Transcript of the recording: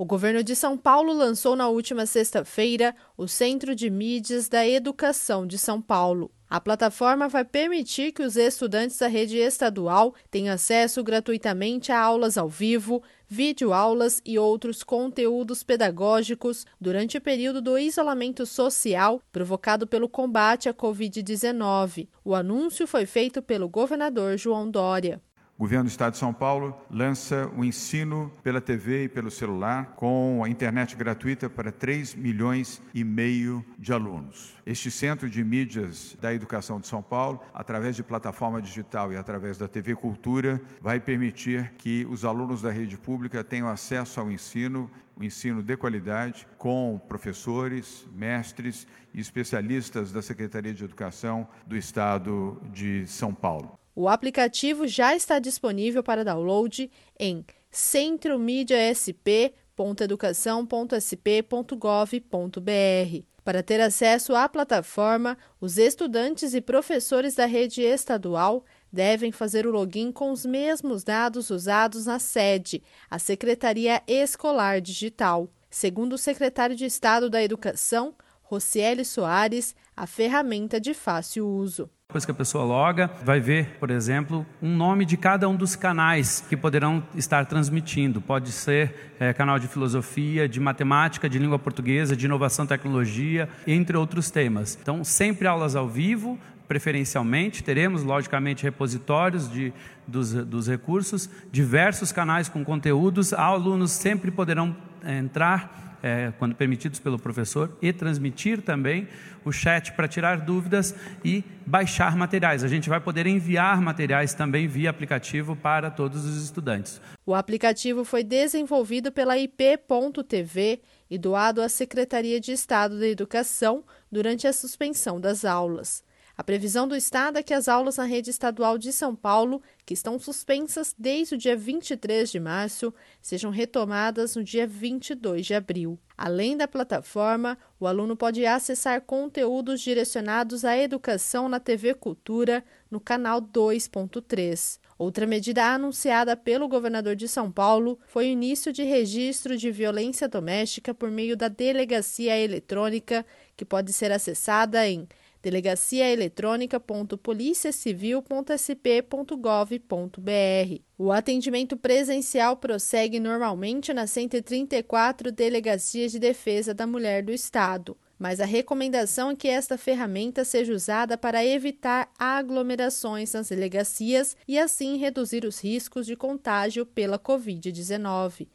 O governo de São Paulo lançou na última sexta-feira o Centro de Mídias da Educação de São Paulo. A plataforma vai permitir que os estudantes da rede estadual tenham acesso gratuitamente a aulas ao vivo, videoaulas e outros conteúdos pedagógicos durante o período do isolamento social provocado pelo combate à Covid-19. O anúncio foi feito pelo governador João Dória. O governo do Estado de São Paulo lança o ensino pela TV e pelo celular com a internet gratuita para 3 milhões e meio de alunos. Este Centro de Mídias da Educação de São Paulo, através de plataforma digital e através da TV Cultura, vai permitir que os alunos da rede pública tenham acesso ao ensino o ensino de qualidade com professores, mestres e especialistas da Secretaria de Educação do Estado de São Paulo. O aplicativo já está disponível para download em centromediasp.educação.sp.gov.br. Para ter acesso à plataforma, os estudantes e professores da rede estadual devem fazer o login com os mesmos dados usados na sede, a Secretaria Escolar Digital. Segundo o secretário de Estado da Educação, Rocieli Soares, a ferramenta de fácil uso. Depois que a pessoa loga, vai ver, por exemplo, um nome de cada um dos canais que poderão estar transmitindo. Pode ser é, canal de filosofia, de matemática, de língua portuguesa, de inovação e tecnologia, entre outros temas. Então, sempre aulas ao vivo, preferencialmente. Teremos, logicamente, repositórios de, dos, dos recursos, diversos canais com conteúdos. Alunos sempre poderão é, entrar é, quando permitidos pelo professor, e transmitir também o chat para tirar dúvidas e baixar materiais. A gente vai poder enviar materiais também via aplicativo para todos os estudantes. O aplicativo foi desenvolvido pela IP.tv e doado à Secretaria de Estado da Educação durante a suspensão das aulas. A previsão do Estado é que as aulas na rede estadual de São Paulo, que estão suspensas desde o dia 23 de março, sejam retomadas no dia 22 de abril. Além da plataforma, o aluno pode acessar conteúdos direcionados à educação na TV Cultura, no canal 2.3. Outra medida anunciada pelo governador de São Paulo foi o início de registro de violência doméstica por meio da delegacia eletrônica, que pode ser acessada em delegaciaeletrônica.policiacivil.sp.gov.br. O atendimento presencial prossegue normalmente nas 134 delegacias de defesa da mulher do Estado mas a recomendação é que esta ferramenta seja usada para evitar aglomerações nas delegacias e assim reduzir os riscos de contágio pela Covid-19.